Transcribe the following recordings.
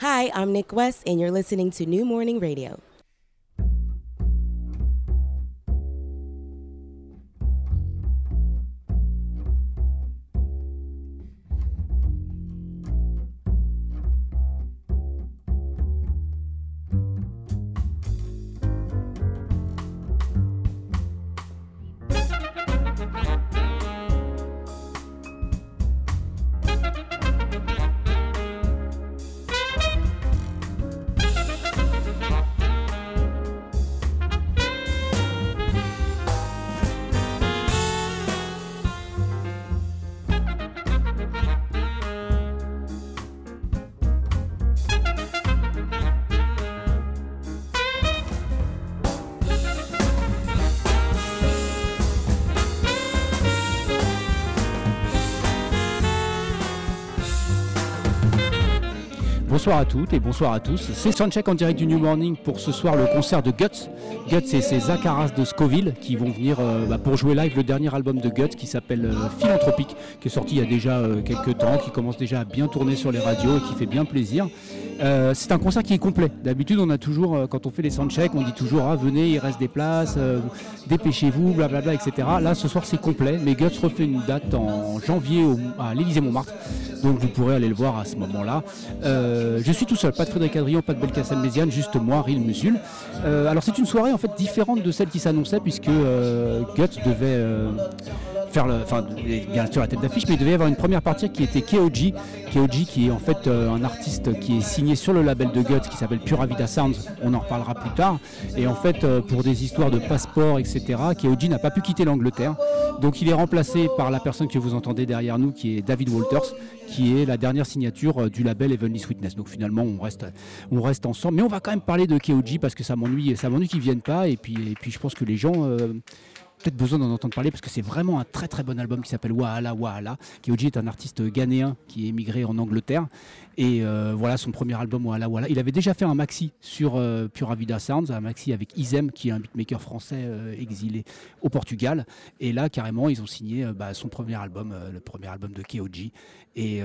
Hi, I'm Nick West, and you're listening to New Morning Radio. Bonsoir à toutes et bonsoir à tous. C'est Soundcheck en direct du New Morning pour ce soir le concert de Guts. Guts, c'est ces Zach de Scoville qui vont venir euh, bah, pour jouer live le dernier album de Guts qui s'appelle euh, Philanthropique, qui est sorti il y a déjà euh, quelques temps, qui commence déjà à bien tourner sur les radios et qui fait bien plaisir. C'est un concert qui est complet. D'habitude, on a toujours, quand on fait les soundchecks, on dit toujours ah, venez, il reste des places, dépêchez-vous, blablabla, etc. Là, ce soir, c'est complet, mais Guts refait une date en janvier à l'Élysée-Montmartre. Donc vous pourrez aller le voir à ce moment-là. Euh, je suis tout seul, pas de Frédéric Adrian, pas de Belkacem Méziane, juste moi, Ril Musul. Euh, alors c'est une soirée en fait différente de celle qui s'annonçait puisque euh, Guts devait faire le, enfin bien sûr la tête d'affiche, mais il devait y avoir une première partie qui était Keoji, Keoji qui est en fait un artiste qui est signé sur le label de Guts qui s'appelle Pura Vida Sounds. On en reparlera plus tard. Et en fait pour des histoires de passeport, etc. Keoji n'a pas pu quitter l'Angleterre, donc il est remplacé par la personne que vous entendez derrière nous, qui est David Walters, qui est la dernière signature euh, du label Heavenly Sweetness. Donc finalement, on reste, on reste ensemble. Mais on va quand même parler de Keoji parce que ça m'ennuie, ça m'ennuie qu'ils viennent pas. Et puis, et puis je pense que les gens euh, peut-être besoin d'en entendre parler parce que c'est vraiment un très très bon album qui s'appelle Wahala Wahala. Keoji est un artiste ghanéen qui est émigré en Angleterre et euh, voilà son premier album Wahala Wahala. Il avait déjà fait un maxi sur euh, Pura Vida Sounds, un maxi avec Izem qui est un beatmaker français euh, exilé au Portugal. Et là carrément ils ont signé bah, son premier album, le premier album de Keoji. Et,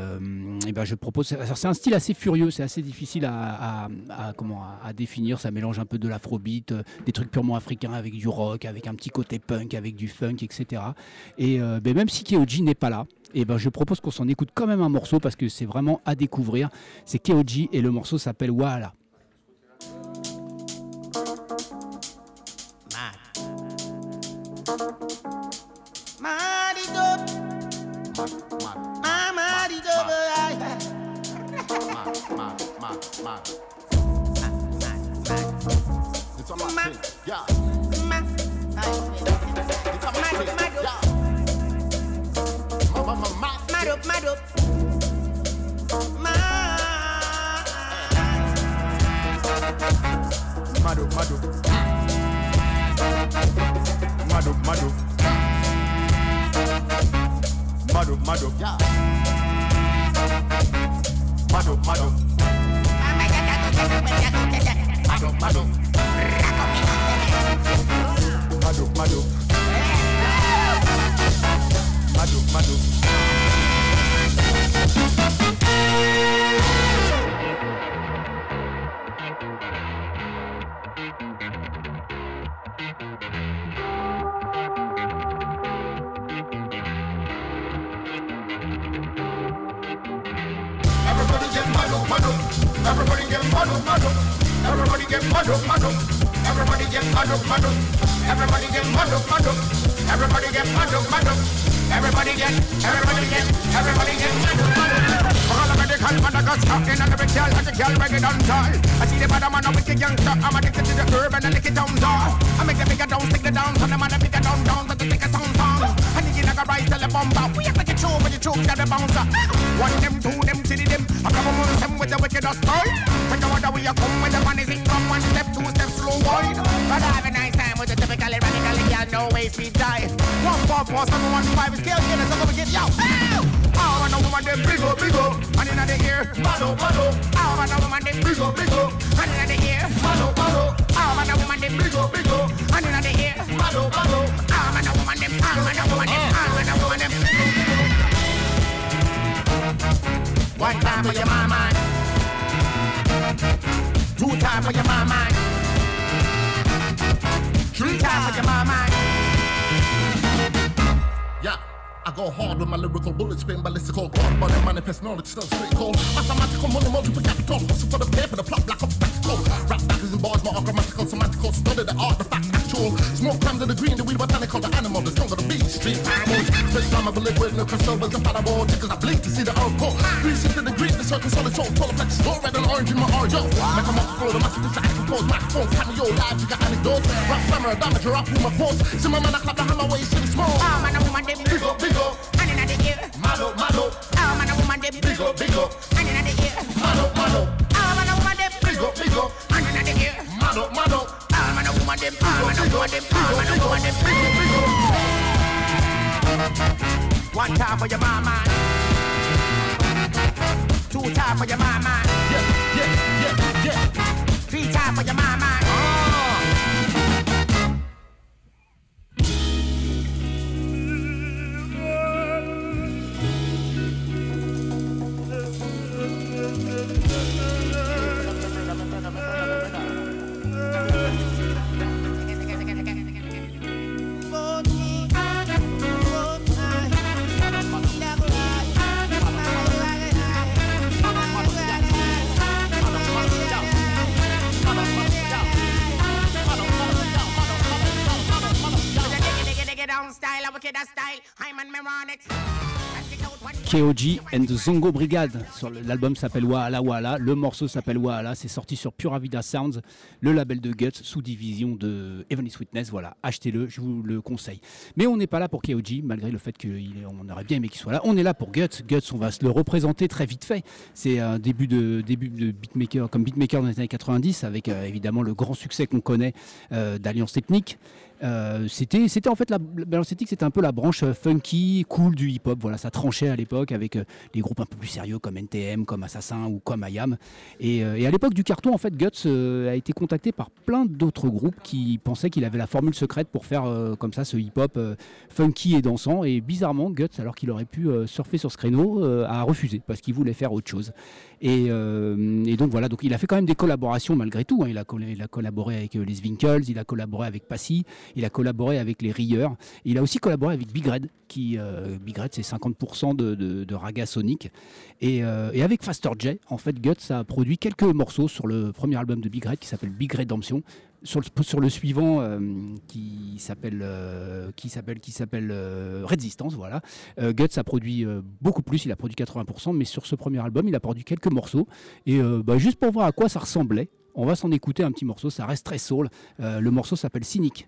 bah, je propose, c'est un style assez furieux, c'est assez difficile à, comment, à, définir. Ça mélange un peu de l'afrobeat, des trucs purement africains avec du rock, avec un petit côté punk avec du funk, etc. Et euh, ben, même si Keoji n'est pas là, et eh ben je propose qu'on s'en écoute quand même un morceau parce que c'est vraiment à découvrir. C'est Keoji et le morceau s'appelle Wala. Mad up, mad up. Mad. Mad up, mad up. Mad up, mad up. Mad up, mad up. Yeah. Mad up, mad up. Mad up, mad up. Mad up, mad up. Mad up, mad up. Everybody get mad up. Everybody get mad up. Everybody get mad up. Everybody get. Everybody get. Everybody get. All the cal Madagascar In and every girl and the girl reggae dancehall I see the bad man a wicked youngster I'm addicted to the urban and I lick it down all I make the bigger down, stick the down So the man a bigger down, down But the thicker sound song The like a rise, tell the bumper We have to get but you choke, got the bouncer One them, two them, three them. I come amongst them with the wickedest style Think of what we are come when the man is in from one step, two steps slow wide But I have a nice time with the typical radical girl, no way speed die One, four, four, seven, one, five, scale, get it, so we get, yo, Oh, and a woman, them big up, big up. And in the ear, malo, malo Oh, and a woman, them big up, big up. And in the ear, malo, malo A woman, big up, big up And in the ear, malo, malo Oh, and a woman, ah, woman, ah, woman, One time for your mama Two time for your mama. Three time for your mama. I go hard with my lyrical bullets, spin ballistical God, but I manifest knowledge, still straight cold. Mathematical money, multiple capital, hustle for the paper, the plot, black up spectacle. Rap backers and bars, more grammatical, semantical, study the art, the fact, actual. Smoke crimes of the green, the weed, botanical, the animal, the stronger the beast, street animals. Straight flammable with no crossovers and parable, tickers, I blink to see the core. 360 degrees, the green, the circle, solid soul, total flex, store red and orange in my orange, yo. Make them up flow, the massive is the pose, microphones, cameo, live, you got anecdotes. Rap slammer, damage, rap with my force. See my man, I clap the hammer, way, see the small. Oh, man, a woman, them Big up, big up. And in the ear. Oh, man, a woman, big up, big up. And in the ear. Oh, man, a woman, big up, big up. And in the ear. Oh, man, a woman, them Oh, man, a woman, them man, a woman, them big up, big up. One time for your mama. Two time for your mama. Yeah, yeah, yeah, yeah. Three time for your mama. KOG and the Zongo Brigade. Sur L'album s'appelle Wahala Wahala. Le morceau s'appelle Wahala. C'est sorti sur Pura Vida Sounds, le label de Guts, sous division de Heavenly Sweetness. Voilà, achetez-le, je vous le conseille. Mais on n'est pas là pour KOG, malgré le fait qu'on aurait bien aimé qu'il soit là. On est là pour Guts. Guts, on va se le représenter très vite fait. C'est un début de, début de beatmaker, comme beatmaker dans les années 90, avec euh, évidemment le grand succès qu'on connaît euh, d'Alliance Ethnique. Euh, c'était, en fait la Balance c'était un peu la branche euh, funky, cool du hip-hop. Voilà, ça tranchait à l'époque avec euh, des groupes un peu plus sérieux comme NTM, comme Assassin ou comme IAM. Et, et à l'époque du carton, en fait, Guts a été contacté par plein d'autres groupes qui pensaient qu'il avait la formule secrète pour faire comme ça ce hip-hop funky et dansant. Et bizarrement, Guts, alors qu'il aurait pu surfer sur ce créneau, a refusé parce qu'il voulait faire autre chose. Et, euh, et donc voilà, donc il a fait quand même des collaborations malgré tout. hein. Il, a collaboré avec euh, les Winkles, il a collaboré avec Passy, il a collaboré avec les Rieurs. Il a aussi collaboré avec Big Red, qui euh, Big Red c'est 50% de, de, raga sonic. Et, et avec Faster J, en fait, Guts a produit quelques morceaux sur le premier album de Big Red qui s'appelle Big Redemption. Sur le, sur le suivant euh, qui s'appelle euh, qui s'appelle qui s'appelle euh, Resistance voilà. Euh, Guts a produit euh, beaucoup plus il a produit 80% mais sur ce premier album il a produit quelques morceaux. Et euh, bah, juste pour voir à quoi ça ressemblait on va s'en écouter un petit morceau ça reste très soul. Euh, le morceau s'appelle Cynic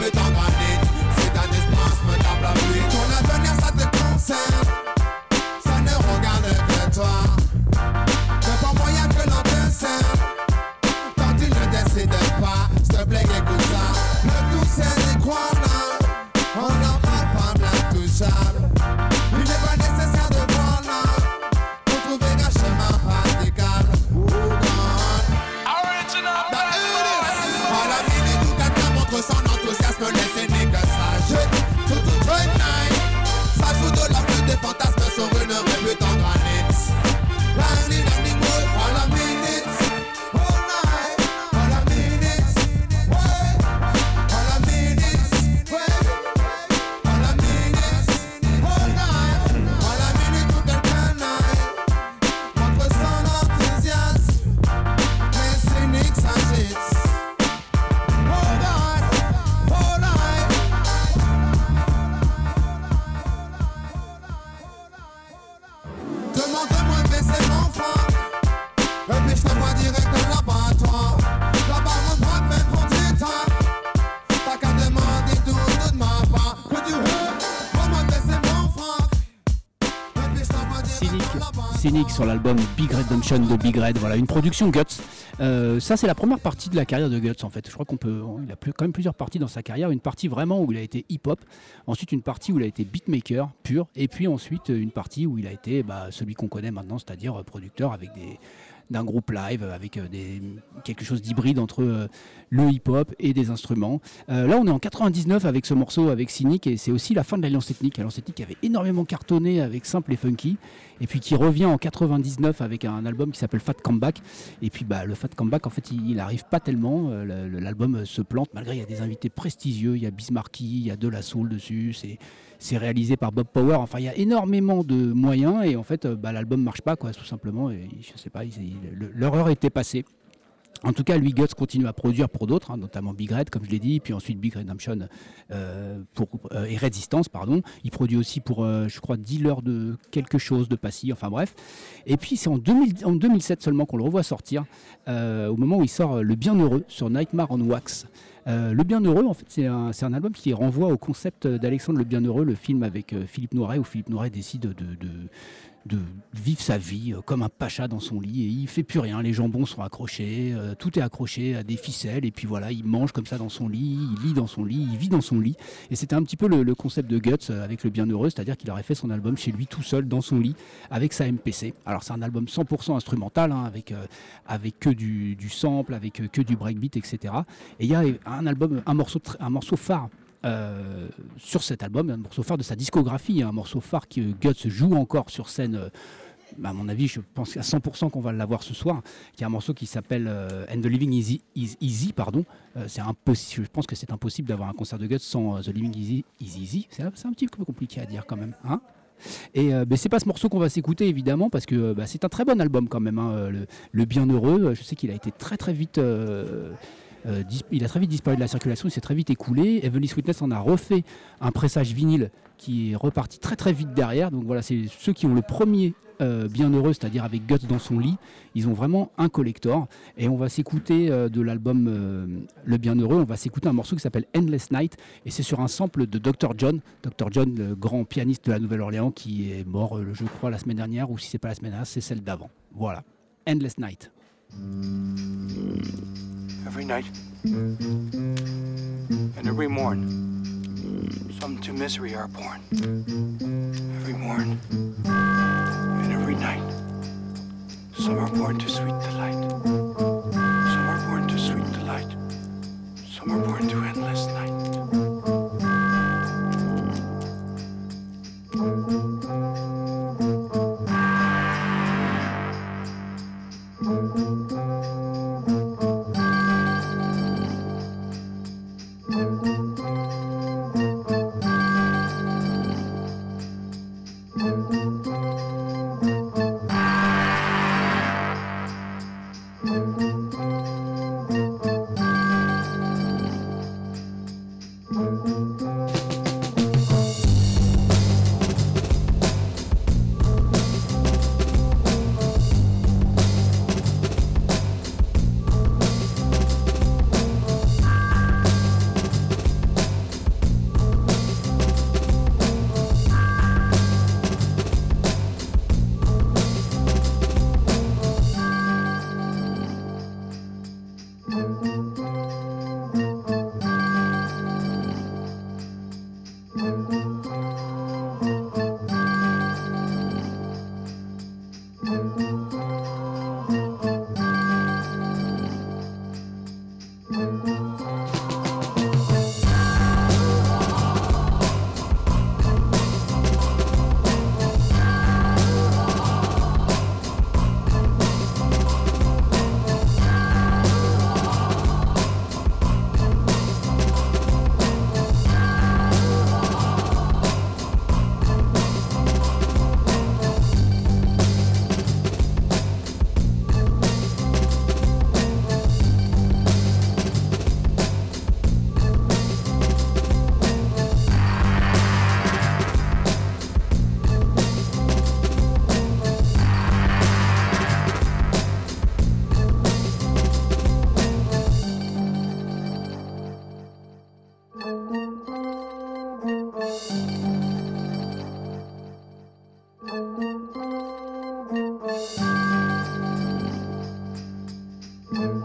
l'album Big Redemption de Big Red. Voilà, une production Guts. Euh, ça, c'est la première partie de la carrière de Guts en fait. Je crois qu'on peut. Il a quand même plusieurs parties dans sa carrière. Une partie vraiment où il a été hip-hop. Ensuite, une partie où il a été beatmaker pur. Et puis ensuite, une partie où il a été bah, celui qu'on connaît maintenant, c'est-à-dire euh, producteur avec des d'un groupe live avec euh, des, quelque chose d'hybride entre euh, le hip-hop et des instruments. Euh, là, on est en 99 avec ce morceau avec Cynic et c'est aussi la fin de l'Alliance Ethnique. Alliance Ethnique avait énormément cartonné avec Simple et Funky et puis qui revient en 99 avec un album qui s'appelle Fat Comeback. Et puis bah, le Fat Comeback, en fait, il il arrive pas tellement. Le- le- L'album se plante malgré il y a des invités prestigieux. Il y a Bismarcky, il y a De La Soul dessus. C'est c'est réalisé par Bob Power. Enfin, il y a énormément de moyens et en fait, euh, bah, l'album marche pas, quoi, tout simplement. Et je sais pas, était passée. En tout cas, lui, Guts continue à produire pour d'autres, hein, notamment Big Red, comme je l'ai dit, puis ensuite Big Redemption euh, euh, et Resistance, pardon. Il produit aussi pour, je crois, Dealer de quelque chose, de Passy, enfin bref. Et puis, c'est en, 2000 en 2007 seulement qu'on le revoit sortir, au moment où il sort Le Bienheureux sur Nightmare on Wax. Euh, le Bienheureux, en fait, c'est un, album qui renvoie au concept d'Alexandre le Bienheureux, le film avec euh, Philippe Noiret, où Philippe Noiret décide de, de, de vivre sa vie euh, comme un pacha dans son lit et il fait plus rien. Les jambons sont accrochés, euh, tout est accroché à des ficelles et puis voilà, il mange comme ça dans son lit, il lit dans son lit, il vit dans son lit. Et c'était un petit peu le, concept de Guts euh, avec le Bienheureux, c'est-à-dire qu'il aurait fait son album chez lui tout seul dans son lit avec sa MPC. Alors c'est un album 100% instrumental hein, avec, avec que du, sample, avec que du breakbeat, etc. Et il y a un album, un morceau, un morceau phare euh, sur cet album, un morceau phare de sa discographie, hein, un morceau phare que Guts joue encore sur scène. euh, à mon avis, je pense à 100% qu'on va l'avoir ce soir. Y a un morceau qui s'appelle euh, And the Living Easy, is Easy, pardon. Euh, impossible. Je pense que c'est impossible d'avoir un concert de Guts sans euh, The Living Easy is Easy. C'est un petit peu compliqué à dire quand même, hein et euh, ben, c'est pas ce morceau qu'on va s'écouter évidemment parce que euh, bah, c'est un très bon album quand même. hein, le, Bienheureux, je sais qu'il a été très très vite. euh, euh, il a très vite disparu de la circulation, il s'est très vite écoulé. Heavenly Sweetness en a refait un pressage vinyle qui est reparti très très vite derrière. Donc voilà, c'est ceux qui ont le premier euh, Bienheureux, c'est-à-dire avec Guts dans son lit. Ils ont vraiment un collector. Et on va s'écouter euh, de l'album euh, Le Bienheureux, on va s'écouter un morceau qui s'appelle Endless Night. Et c'est sur un sample de Dr. John. Dr. John, le grand pianiste de la Nouvelle-Orléans, qui est mort, je crois, la semaine dernière, ou si c'est pas la semaine dernière, c'est celle d'avant. Voilà. Endless Night. Every night and every morn, some to misery are born. Every morn and every night, some are born to sweet delight. Some are born to sweet delight. Some are born to endless night. Mm-hmm.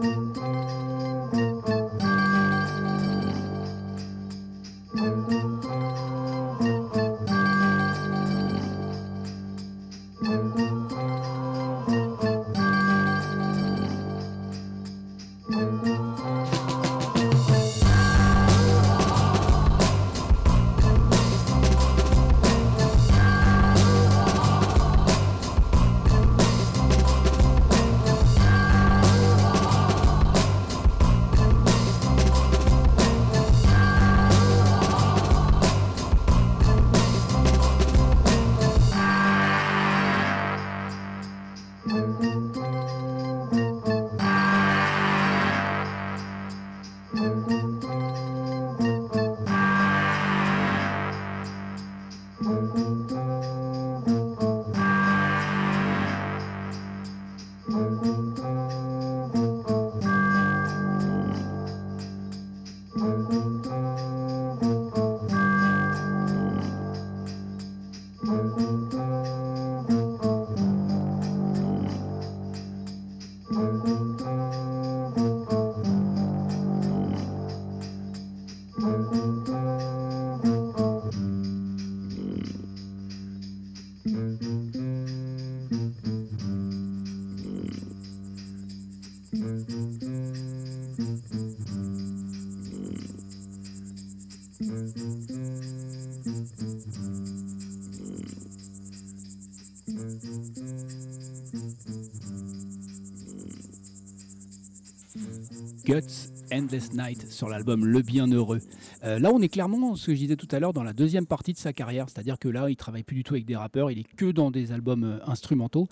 Night sur l'album Le Bienheureux. Euh, là, on est clairement, ce que je disais tout à l'heure, dans la deuxième partie de sa carrière, c'est-à-dire que là, il travaille plus du tout avec des rappeurs, il est que dans des albums euh, instrumentaux.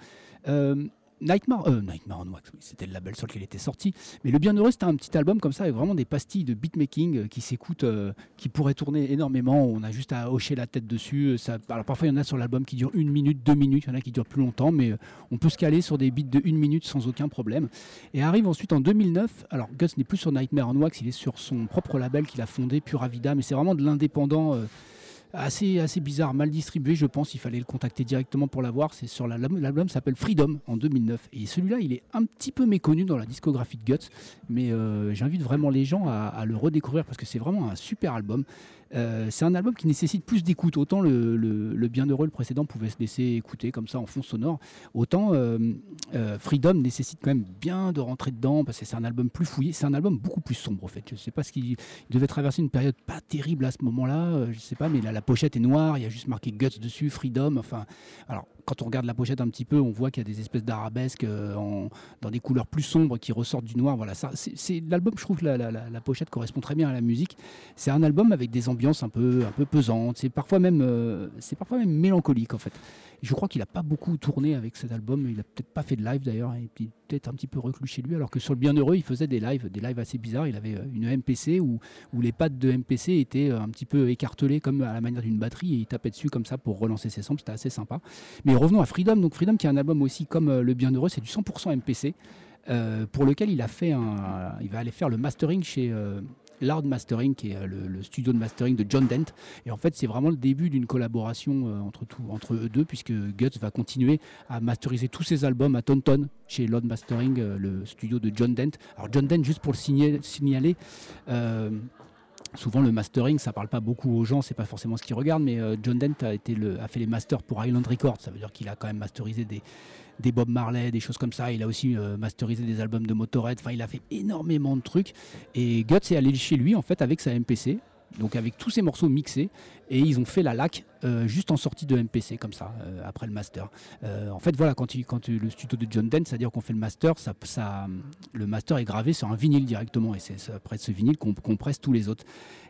Nightmare, euh, Nightmare on Wax, c'était le label sur lequel il était sorti. Mais Le Bienheureux, c'était un petit album comme ça, avec vraiment des pastilles de beatmaking euh, qui s'écoutent, euh, qui pourraient tourner énormément. On a juste à hocher la tête dessus. Ça, alors parfois, il y en a sur l'album qui durent une minute, deux minutes, il y en a qui durent plus longtemps, mais on peut se caler sur des beats de une minute sans aucun problème. Et arrive ensuite en 2009. Alors Guts n'est plus sur Nightmare on Wax, il est sur son propre label qu'il a fondé, Pura Vida, mais c'est vraiment de l'indépendant. Assez, bizarre, mal distribué, je pense. Il fallait le contacter directement pour l'avoir. C'est sur l'album, s'appelle Freedom en 2009. Et celui-là, il est un petit peu méconnu dans la discographie de Guts, mais euh, j'invite vraiment les gens à le redécouvrir parce que c'est vraiment un super album. Euh, c'est un album qui nécessite plus d'écoute. Autant le, Bienheureux, le précédent, pouvait se laisser écouter comme ça en fond sonore. Autant euh, euh, Freedom nécessite quand même bien de rentrer dedans parce que c'est un album plus fouillé. C'est un album beaucoup plus sombre, en fait. Je sais pas ce qu'il il devait traverser une période pas terrible à ce moment-là. je sais pas, mais la pochette est noire. Il y a juste marqué Guts dessus, Freedom. Enfin, quand on regarde la pochette un petit peu, on voit qu'il y a des espèces d'arabesques euh, dans des couleurs plus sombres qui ressortent du noir. Voilà, c'est l'album. Je trouve que la, pochette correspond très bien à la musique. C'est un album avec des ambiances un peu, un peu pesantes. C'est parfois même, euh, c'est parfois même mélancolique en fait. Je crois qu'il a pas beaucoup tourné avec cet album. Il a peut-être pas fait de live d'ailleurs. Et puis peut-être un petit peu reclus chez lui. Alors que sur le Bienheureux, il faisait des lives, des lives assez bizarres. Il avait euh, une MPC où, où les pattes de MPC étaient un petit peu écartelées comme à la manière d'une batterie et il tapait dessus comme ça pour relancer ses samples. C'était assez sympa. Revenons à Freedom. Donc Freedom, qui est un album aussi comme euh, le Bienheureux, c'est du 100% MPC. euh, pour lequel il a fait un, il va aller faire le mastering chez euh, Mastering, qui est euh, le, studio de mastering de John Dent. Et en fait, c'est vraiment le début d'une collaboration entre, entre eux deux, puisque Guts va continuer à masteriser tous ses albums à Tonton chez Loud Mastering, le studio de John Dent. Alors John Dent, juste pour le signaler. Souvent le mastering, ça parle pas beaucoup aux gens, c'est pas forcément ce qu'ils regardent, mais euh, John Dent a, fait les masters pour Island Records, ça veut dire qu'il a quand même masterisé des, des Bob Marley, des choses comme ça. Il a aussi euh, masterisé des albums de Motorhead. Enfin, il a fait énormément de trucs. Et Guts est allé chez lui en fait avec sa MPC, donc avec tous ses morceaux mixés, et ils ont fait la lac euh, juste en sortie de MPC comme ça euh, après le master. Euh, en fait, voilà, quand, il, quand le studio de John Dent, c'est-à-dire qu'on fait le master, le master est gravé sur un vinyle directement, et c'est après ce vinyle qu'on qu'on presse tous les autres.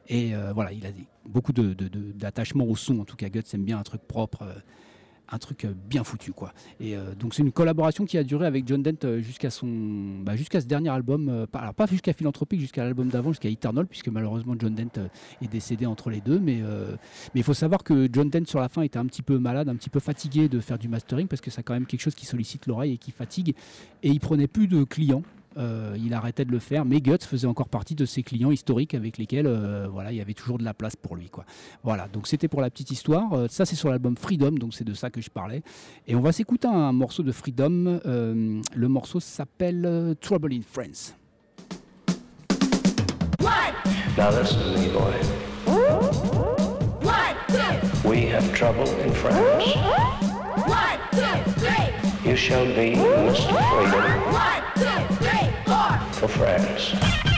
Et voilà, il a beaucoup d'attachement au son. En tout cas, Guts aime bien un truc propre. Un truc euh, bien foutu quoi. Et euh, donc c'est une collaboration qui a duré avec John Dent euh, jusqu'à son, bah, ce dernier album. alors pas jusqu'à Philanthropique, jusqu'à l'album d'avant, jusqu'à Eternal, puisque malheureusement John Dent est décédé entre les deux. Mais mais il faut savoir que John Dent sur la fin était un petit peu malade, un petit peu fatigué de faire du mastering parce que c'est quand même quelque chose qui sollicite l'oreille et qui fatigue. Et il prenait plus de clients. Euh, il arrêtait de le faire, mais Guts faisait encore partie de ses clients historiques avec lesquels euh, voilà, il y avait toujours de la place pour lui. Quoi. Voilà, donc c'était pour la petite histoire. Euh, ça, c'est sur l'album Freedom, donc c'est de ça que je parlais. Et on va s'écouter un morceau de Freedom. Euh, le morceau s'appelle euh, Trouble in France. Now listen to me, boy. have trouble in France. One, two, three. You shall be Mr. Freedom One, two, three, four. For France.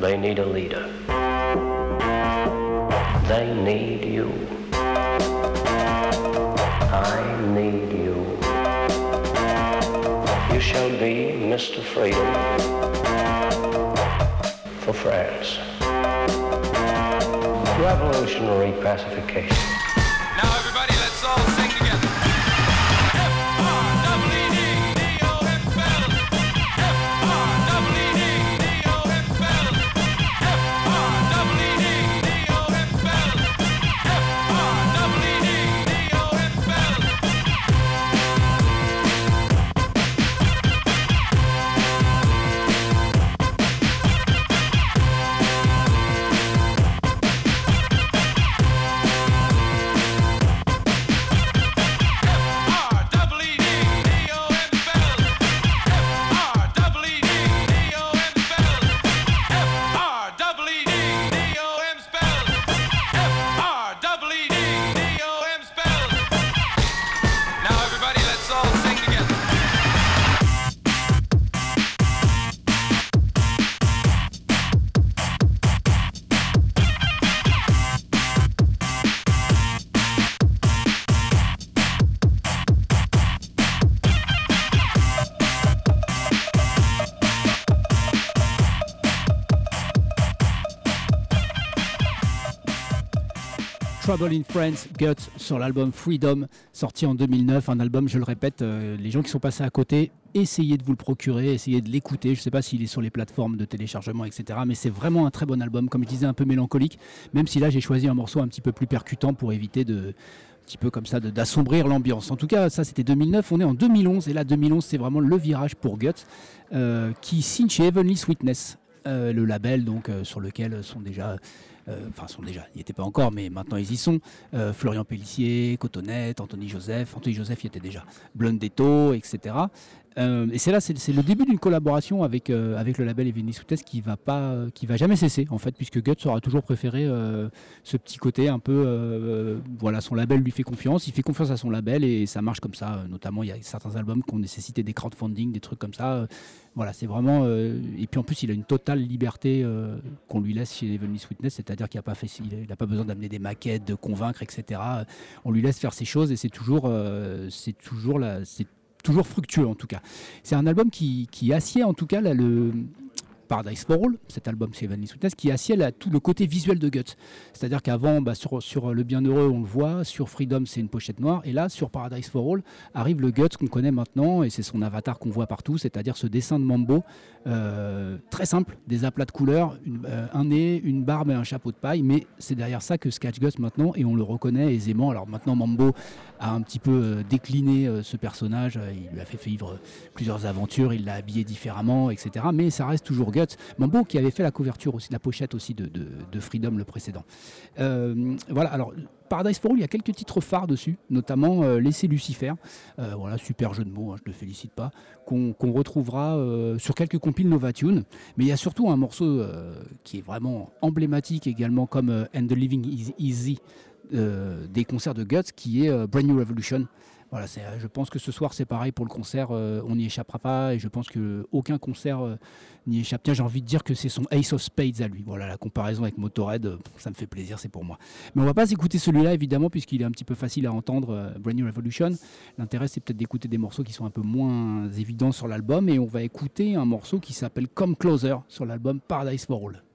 They need a leader. They need you. I need you. You shall be Mr. Freedom for France. Revolutionary pacification. Trouble in France, Guts sur l'album Freedom, sorti en 2009. Un album, je le répète, euh, les gens qui sont passés à côté, essayez de vous le procurer, essayez de l'écouter. Je ne sais pas s'il est sur les plateformes de téléchargement, etc. Mais c'est vraiment un très bon album, comme je disais, un peu mélancolique. Même si là, j'ai choisi un morceau un petit peu plus percutant pour éviter de un petit peu comme ça d'assombrir l'ambiance. En tout cas, ça c'était 2009, on est en 2011 et là 2011 c'est vraiment le virage pour Guts euh, qui signe chez Heavenly Sweetness, euh, le label donc sur lequel sont déjà enfin sont déjà, ils n'y étaient pas encore, mais maintenant ils y sont. Euh, Florian Pellissier, Cotonnette, Anthony Joseph, Anthony Joseph y était déjà, Blondetto, etc. Euh, et c'est là, c'est le début d'une collaboration avec, euh, avec le label Evening Sweetness qui va pas, qui va jamais cesser en fait, puisque Guts aura toujours préféré euh, ce petit côté un peu, voilà, son label lui fait confiance, il fait confiance à son label et ça marche comme ça. Notamment, il y a certains albums qui ont nécessité des crowdfunding, des trucs comme ça. Voilà, c'est vraiment. et puis en plus, il a une totale liberté qu'on lui laisse chez Heavenly Sweetness, c'est-à-dire qu'il n'a pas, fait, il a pas besoin d'amener des maquettes, de convaincre, etc. On lui laisse faire ses choses et c'est toujours, c'est toujours la, toujours fructueux en tout cas. C'est un album qui, qui assied en tout cas là, le Paradise for All, cet album chez Vanilla Sweetness, qui assied là, tout le côté visuel de Guts. C'est-à-dire qu'avant, bah, sur, sur Le Bienheureux, on le voit, sur Freedom, c'est une pochette noire, et là, sur Paradise for All, arrive le Guts qu'on connaît maintenant, et c'est son avatar qu'on voit partout, c'est-à-dire ce dessin de Mambo, euh, très simple, des aplats de couleurs, euh, un nez, une barbe et un chapeau de paille, mais c'est derrière ça que Sketch Guts maintenant, et on le reconnaît aisément. Alors maintenant, Mambo a un petit peu euh, décliné euh, ce personnage, euh, il lui a fait vivre plusieurs aventures, il l'a habillé différemment, etc. Mais ça reste toujours Guts. Mambo qui avait fait la couverture aussi, la pochette aussi de, Freedom le précédent. Voilà, alors Paradise for All, il y a quelques titres phares dessus, notamment Laisser Lucifer, voilà, super jeu de mots, hein, je ne le félicite pas, qu'on retrouvera sur quelques compiles Novatunes. Mais il y a surtout un morceau qui est vraiment emblématique également, comme And the Living is Easy euh, des concerts de Guts, qui est euh, Brand New Revolution. Voilà, euh, je pense que ce soir c'est pareil pour le concert, on n'y échappera pas et je pense que aucun concert n'y échappe. Tiens, j'ai envie de dire que c'est son Ace of Spades à lui. Voilà, la comparaison avec Motorhead, ça me fait plaisir, c'est pour moi. Mais on va pas s'écouter celui-là évidemment puisqu'il est un petit peu facile à entendre, Brand New Revolution. L'intérêt c'est peut-être d'écouter des morceaux qui sont un peu moins évidents sur l'album et on va écouter un morceau qui s'appelle Come Closer sur l'album Paradise for All.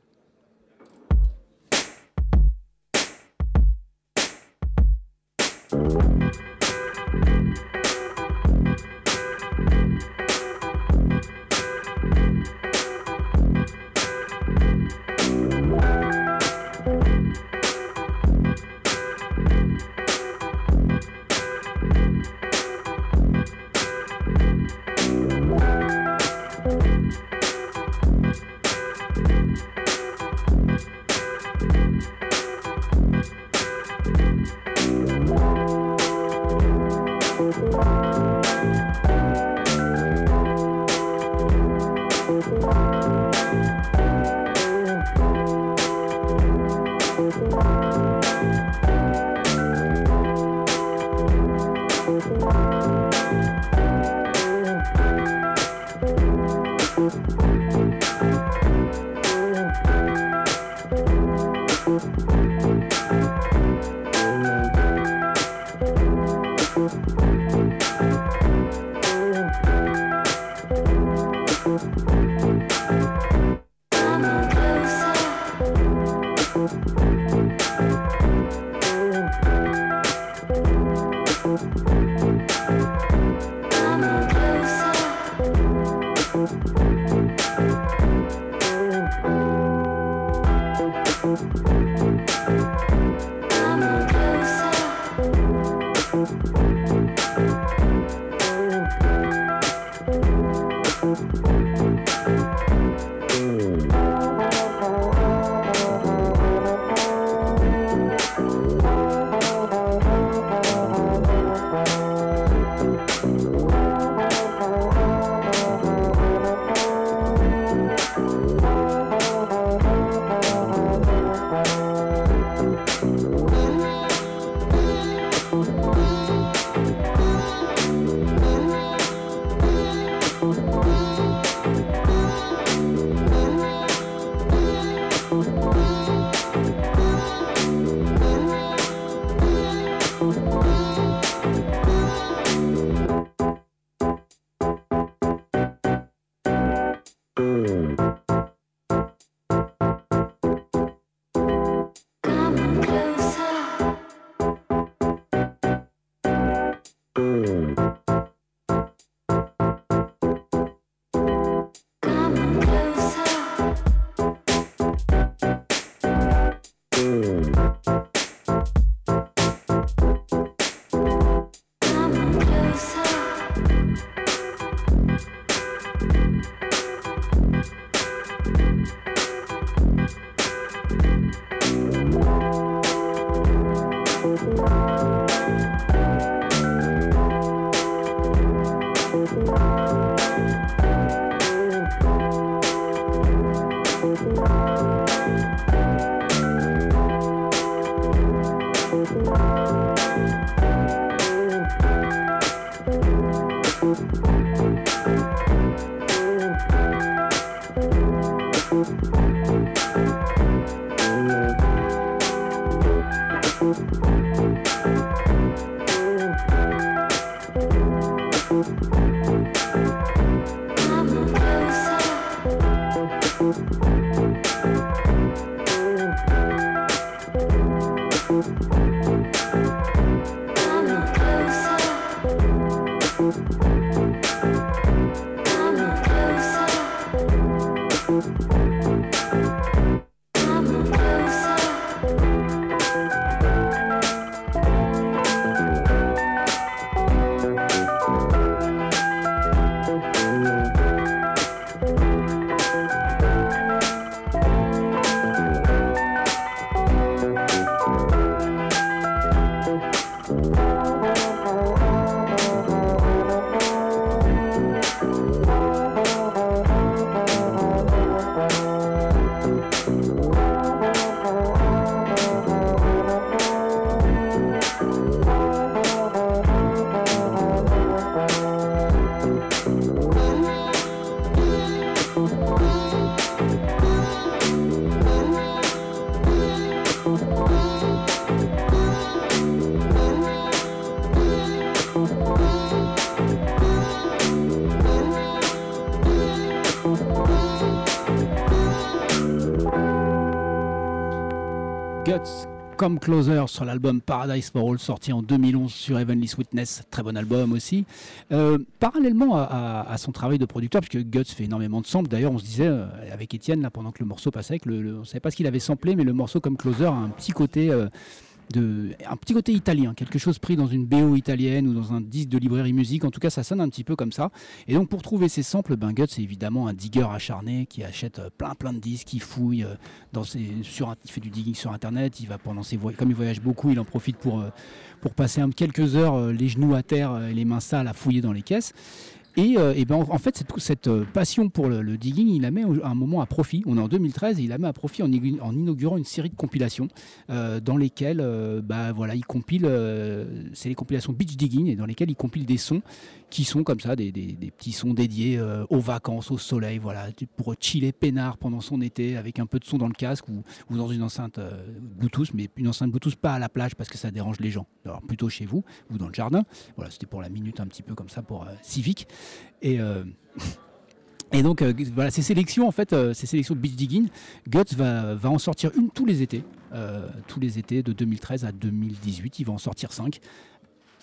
Comme Closer sur l'album Paradise for All sorti en 2011 sur Heavenly Sweetness, très bon album aussi. Euh, parallèlement à, son travail de producteur, puisque Guts fait énormément de samples, d'ailleurs on se disait euh, avec Étienne là pendant que le morceau passait, que on ne savait pas ce qu'il avait samplé, mais le morceau comme Closer a un petit côté euh, de, un petit côté italien, quelque chose pris dans une BO italienne ou dans un disque de librairie musique. En tout cas, ça sonne un petit peu comme ça. Et donc, pour trouver ces samples, ben, Guts, c'est évidemment un digger acharné qui achète euh, plein plein de disques, qui fouille euh, dans ses, sur, il fait du digging sur Internet. Il va pendant ses comme il voyage beaucoup, il en profite pour euh, pour passer quelques heures les genoux à terre et les mains sales à fouiller dans les caisses. Et, euh, et ben, en fait, cette, euh, passion pour le, digging, il la met à un moment à profit. On est en 2013 et il la met à profit en, inaugurant une série de compilations euh, dans lesquelles bah, voilà, il compile, c'est les compilations Beach Digging, et dans lesquelles il compile des sons qui sont comme ça, des, des- petits sons dédiés euh, aux vacances, au soleil, voilà, pour chiller peinard pendant son été avec un peu de son dans le casque ou, dans une enceinte euh, Bluetooth, mais une enceinte Bluetooth pas à la plage parce que ça dérange les gens. Alors plutôt chez vous ou dans le jardin. Voilà, c'était pour la minute un petit peu comme ça pour euh, civique. Et euh, et donc voilà, ces sélections en fait, ces sélections de beach digging, Guts va, va en sortir une tous les étés, tous les étés de 2013 à 2018, il va en sortir cinq.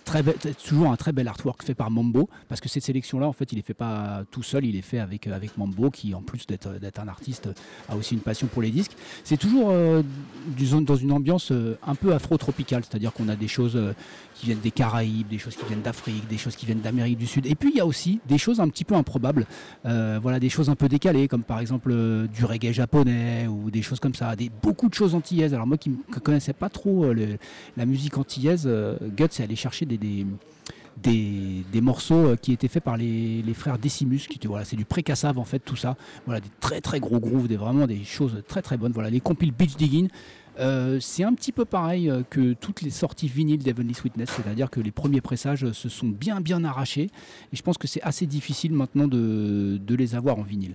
Très toujours un très bel artwork fait par Mambo, parce que cette sélection-là, en fait, il est fait pas tout seul, il est fait avec, euh, avec Mambo, qui en plus d'être d'être un artiste, a aussi une passion pour les disques. C'est toujours euh, dans une ambiance euh, un peu afro-tropicale, c'est-à-dire qu'on a des choses euh, qui viennent des Caraïbes, des choses qui viennent d'Afrique, des choses qui viennent d'Amérique du Sud. Et puis il y a aussi des choses un petit peu improbables, euh, voilà, des choses un peu décalées, comme par exemple euh, du reggae japonais ou des choses comme ça, des, beaucoup de choses antillaises. Alors moi qui ne connaissais pas trop euh, la musique antillaise, euh, Guts est allé chercher des, des, des, des morceaux euh, qui étaient faits par les, les frères Decimus, qui voilà, c'est du précassave en fait tout ça, voilà, des très très gros grooves, des, vraiment des choses très très bonnes. Voilà, les compiles Beach Digging. Euh, c'est un petit peu pareil euh, que toutes les sorties vinyles d'Heavenly Sweetness, c'est-à-dire que les premiers pressages euh, se sont bien bien arrachés et je pense que c'est assez difficile maintenant de, de les avoir en vinyle.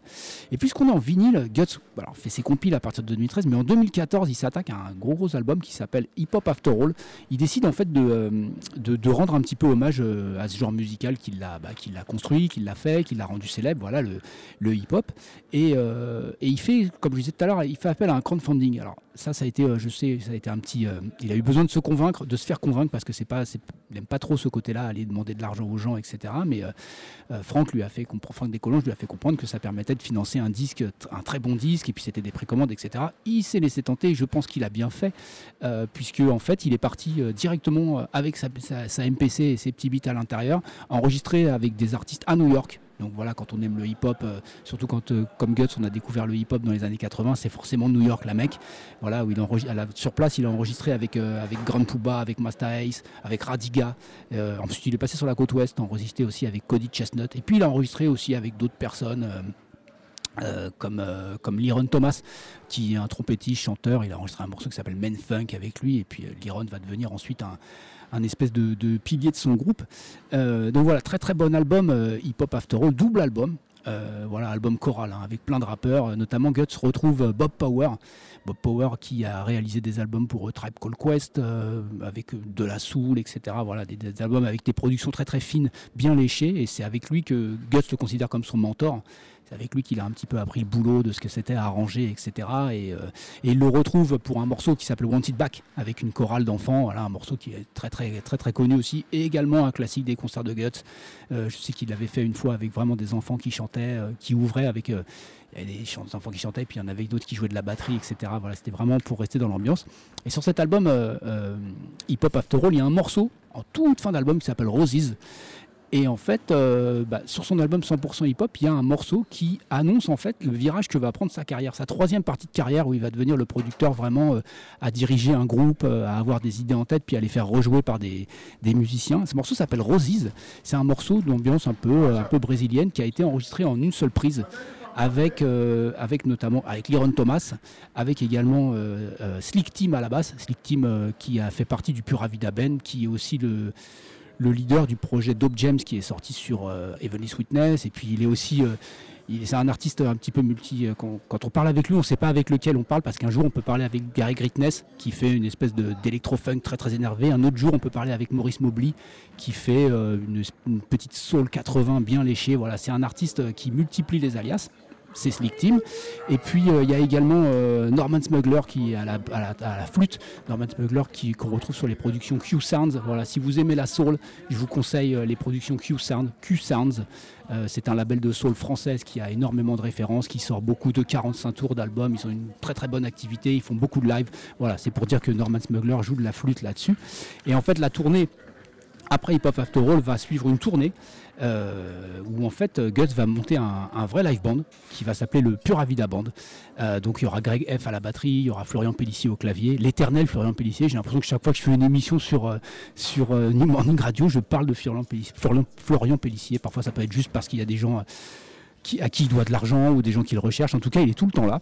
Et puisqu'on est en vinyle, Guts fait ses compiles à partir de 2013, mais en 2014 il s'attaque à un gros gros album qui s'appelle Hip Hop After All. Il décide en fait de, de, rendre un petit peu hommage à ce genre musical qu'il a, bah, a construit, qu'il l'a fait, qu'il a rendu célèbre, voilà le, le hip-hop. Et, et il fait, comme je disais tout à l'heure, il fait appel à un crowdfunding. Ça, ça a été, euh, je sais, ça a été un petit. euh, il a eu besoin de se convaincre, de se faire convaincre parce que c'est pas, il n'aime pas trop ce côté-là, aller demander de l'argent aux gens, etc. Mais euh, Franck lui a fait Franck lui a fait comprendre que ça permettait de financer un disque, un très bon disque, et puis c'était des précommandes, etc. Il s'est laissé tenter, et je pense qu'il a bien fait, puisque en fait, il est parti directement avec sa MPC et ses petits beats à l'intérieur, enregistré avec des artistes à New York. Donc voilà, quand on aime le hip-hop, euh, surtout quand, euh, comme Guts, on a découvert le hip-hop dans les années 80, c'est forcément New York, la mec. Voilà, où il enregistre, sur place, il a enregistré avec, euh, Grand Puba, avec Masta Ace, avec Radiga. Ensuite, il est passé sur la côte ouest, enregistré aussi avec Cody Chestnut. Et puis, il a enregistré aussi avec d'autres personnes. Euh, comme, euh, Liron Thomas, qui est un trompettiste, chanteur. Il a enregistré un morceau qui s'appelle Men Funk avec lui. Et puis euh, Liron va devenir ensuite un, espèce de, pilier de son groupe. Euh, donc voilà, très très bon album, euh, Hip Hop After All, double album. Voilà, album choral hein, avec plein de rappeurs, notamment Guts retrouve Bob Power. Bob Power qui a réalisé des albums pour Tribe Called Quest, avec de la soul, etc. Voilà, des albums avec des productions très très fines, bien léchées. Et c'est avec lui que Guts le considère comme son mentor. C'est avec lui qu'il a un petit peu appris le boulot de ce que c'était à arranger, etc. Et, euh, et il le retrouve pour un morceau qui s'appelle Wanted Back, avec une chorale d'enfants. Voilà, un morceau qui est très très très très connu aussi, et également un classique des concerts de Guts. Euh, je sais qu'il l'avait fait une fois avec vraiment des enfants qui chantaient, euh, qui ouvraient avec. il y avait des enfants qui chantaient, puis il y en avait d'autres qui jouaient de la batterie, etc. Voilà, c'était vraiment pour rester dans l'ambiance. Et sur cet album Hip Hop After All, il y a un morceau en toute fin d'album qui s'appelle Roses. Et en fait, euh, bah, sur son album 100% hip-hop, il y a un morceau qui annonce en fait le virage que va prendre sa carrière, sa troisième partie de carrière où il va devenir le producteur vraiment euh, à diriger un groupe, euh, à avoir des idées en tête, puis à les faire rejouer par des, musiciens. Ce morceau s'appelle Roses. C'est un morceau d'ambiance un peu, brésilienne qui a été enregistré en une seule prise. Avec, avec notamment avec Liron Thomas, avec également euh, Slick Team à la basse, Slick Team qui a fait partie du Pura Vida Band, qui est aussi le, le leader du projet Dope James qui est sorti sur euh, Heavenly Sweetness. Et puis il est aussi. euh, c'est un artiste un petit peu multi. euh, Quand, on parle avec lui, on ne sait pas avec lequel on parle parce qu'un jour on peut parler avec Gary Greatness qui fait une espèce d'électro-funk très très énervé. Un autre jour on peut parler avec Maurice Mobley qui fait euh, une, une petite soul 80 bien léchée. Voilà, c'est un artiste qui multiplie les alias. C'est Slick Team. Et puis euh, il y a également euh, Norman Smuggler qui est à la, flûte. Norman Smuggler qu'on retrouve sur les productions Q Sounds. Voilà, si vous aimez la soul, je vous conseille euh, les productions Q Sounds. Q Sounds, c'est un label de soul française qui a énormément de références, qui sort beaucoup de 45 tours d'albums. Ils ont une très très bonne activité, ils font beaucoup de live. Voilà, c'est pour dire que Norman Smuggler joue de la flûte là-dessus. Et en fait, la tournée après Hip Hop After All va suivre une tournée euh, où en fait euh, Guts va monter un, vrai live band qui va s'appeler le Pura Vida Band. Euh, donc il y aura Greg F à la batterie, il y aura Florian Pellissier au clavier, l'éternel Florian Pellissier. J'ai l'impression que chaque fois que je fais une émission sur, sur New Morning Radio, je parle de Florian Pellissier, Florian. Parfois ça peut être juste parce qu'il y a des gens... à qui il doit de l'argent ou des gens qui le recherchent. En tout cas, il est tout le temps là.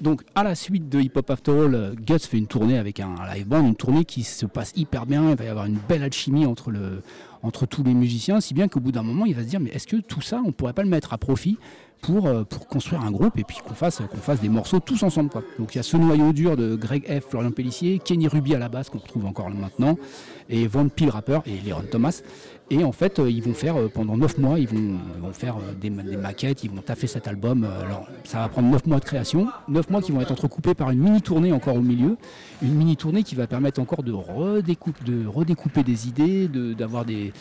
Donc, à la suite de Hip Hop After All, euh, Guts fait une tournée avec un live band, une tournée qui se passe hyper bien. Il va y avoir une belle alchimie entre, le, entre tous les musiciens, si bien qu'au bout d'un moment, il va se dire mais est-ce que tout ça, on pourrait pas le mettre à profit pour, euh, pour construire un groupe et puis qu'on fasse, fasse des morceaux tous ensemble. Donc il y a ce noyau dur de Greg F, Florian Pellissier, Kenny Ruby à la basse qu'on retrouve encore maintenant, et Van Peel rappeur et Leron Thomas. Et en fait, euh, ils vont faire euh, pendant 9 mois, ils vont, faire euh, des, ma- des maquettes, ils vont taffer cet album. Alors, ça va prendre 9 mois de création, 9 mois qui vont être entrecoupés par une mini-tournée encore au milieu. Une mini-tournée qui va permettre encore de, redécoupe, de redécouper des idées, d'avoir des,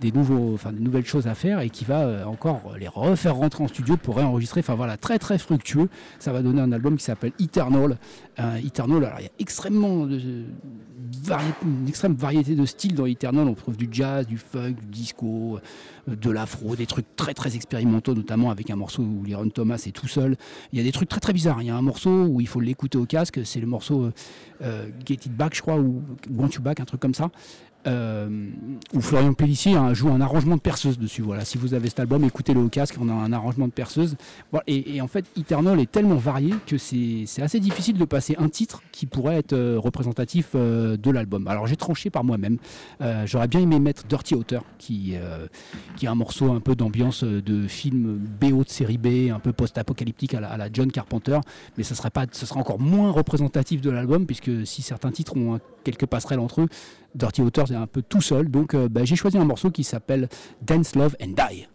des, nouveaux, nouvelles choses à faire et qui va euh, encore les refaire rentrer en studio pour réenregistrer. Enfin voilà, très très fructueux. Ça va donner un album qui s'appelle Eternal. Euh, Eternal, alors il y a extrêmement une extrême variété de styles dans Eternal. On trouve du jazz, du funk, du disco, euh, de l'afro, des trucs très très expérimentaux, notamment avec un morceau où Liron Thomas est tout seul. Il y a des trucs très très bizarres. Il y a un morceau où il faut l'écouter au casque. C'est le morceau Get It Back, je crois, ou Want You Back, un truc comme ça euh, où Florian Pellissier hein, joue un arrangement de perceuse dessus. Voilà, si vous avez cet album, écoutez-le au casque, on a un arrangement de perceuse. Voilà, et, en fait, Eternal est tellement varié que c'est assez difficile de passer un titre qui pourrait être euh, représentatif euh, de l'album. Alors j'ai tranché par moi-même. Euh, J'aurais bien aimé mettre Dirty Auteur, qui, est un morceau un peu d'ambiance de film BO de série B, un peu post-apocalyptique à la, John Carpenter, mais ça serait pas, ce serait encore moins représentatif de l'album, puisque si certains titres ont un- quelques passerelles entre eux, Dirty Auteur c'est un peu tout seul. Donc euh, bah, j'ai choisi un morceau qui s'appelle Dance, Love and Die.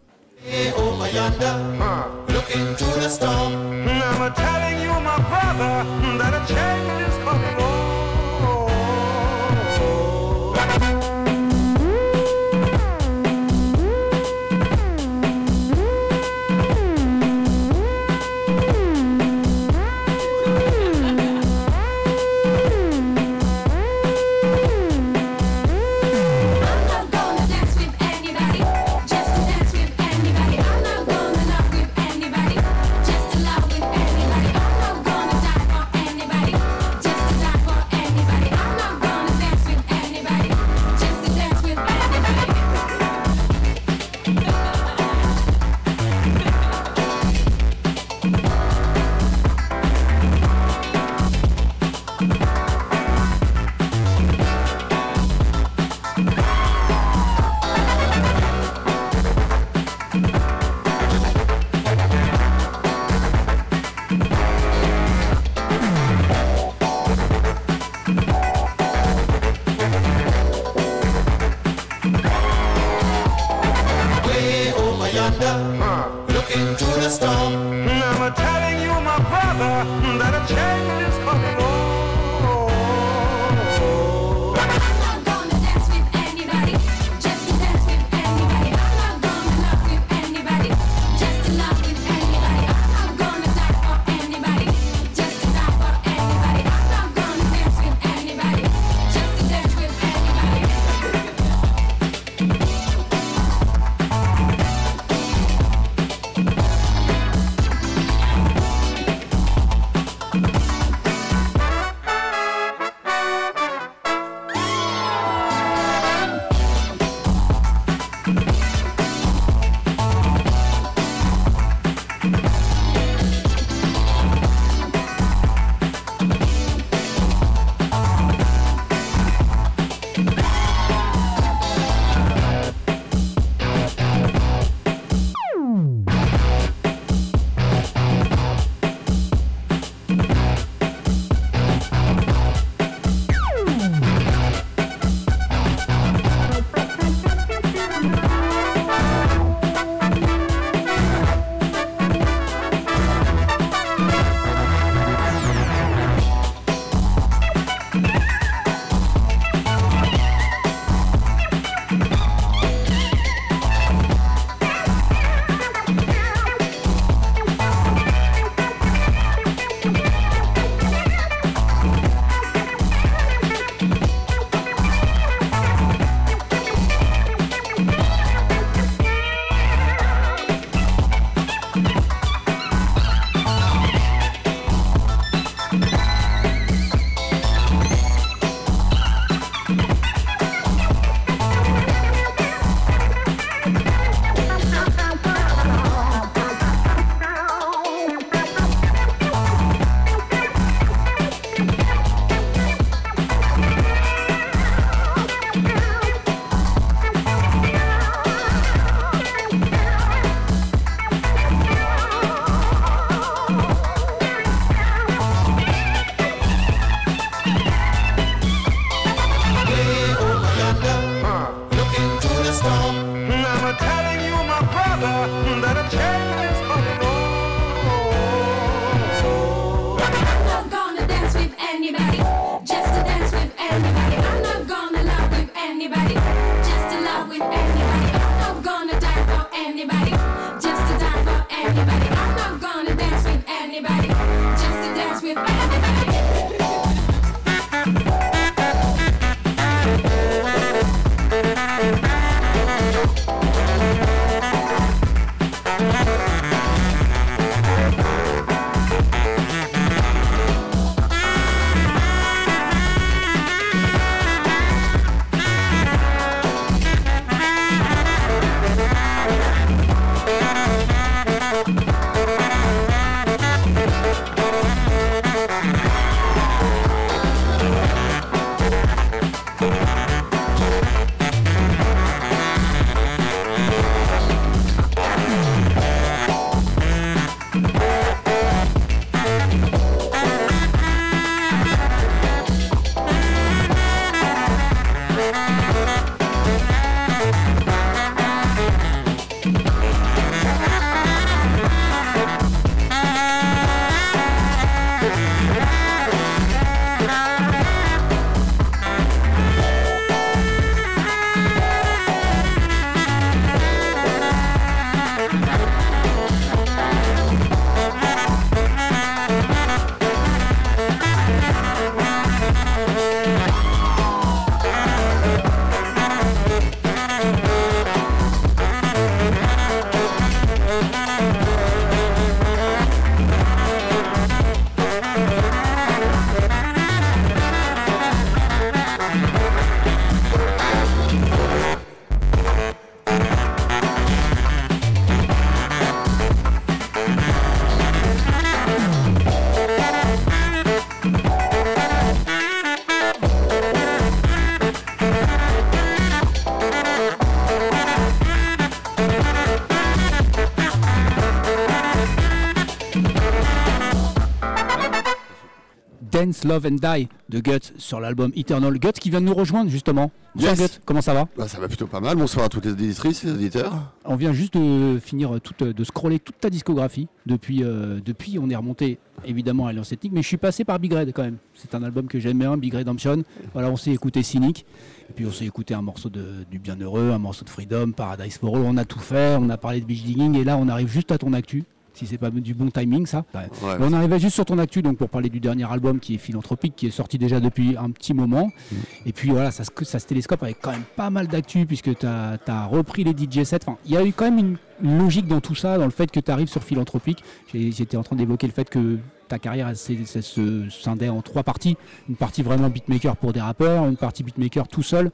Love and Die de Guts sur l'album Eternal. Guts qui vient de nous rejoindre justement. Bonsoir Yes. Guts, comment ça va Bah, ça va plutôt pas mal. Bonsoir à toutes les auditrices et les auditeurs. On vient juste de finir toute, de scroller toute ta discographie. Depuis, euh, depuis on est remonté évidemment à Alliance Ethnique, mais je suis passé par Big Red quand même. C'est un album que j'aime bien, Big Redemption. Voilà, on s'est écouté Cynic, et puis on s'est écouté un morceau de, du Bienheureux, un morceau de Freedom, Paradise for All. On a tout fait, on a parlé de beach digging, et là on arrive juste à ton actu. Si c'est pas du bon timing, ça. Ouais. On arrivait juste sur ton actu, donc pour parler du dernier album qui est Philanthropique, qui est sorti déjà depuis un petit moment. Mm. Et puis voilà, ça, se- ça se télescope avec quand même pas mal d'actu, puisque tu as, repris les DJ sets. Enfin, il y a eu quand même une, logique dans tout ça, dans le fait que tu arrives sur Philanthropique. J'étais en train d'évoquer le fait que ta carrière elle, se scindait en trois parties. Une partie vraiment beatmaker pour des rappeurs, une partie beatmaker tout seul.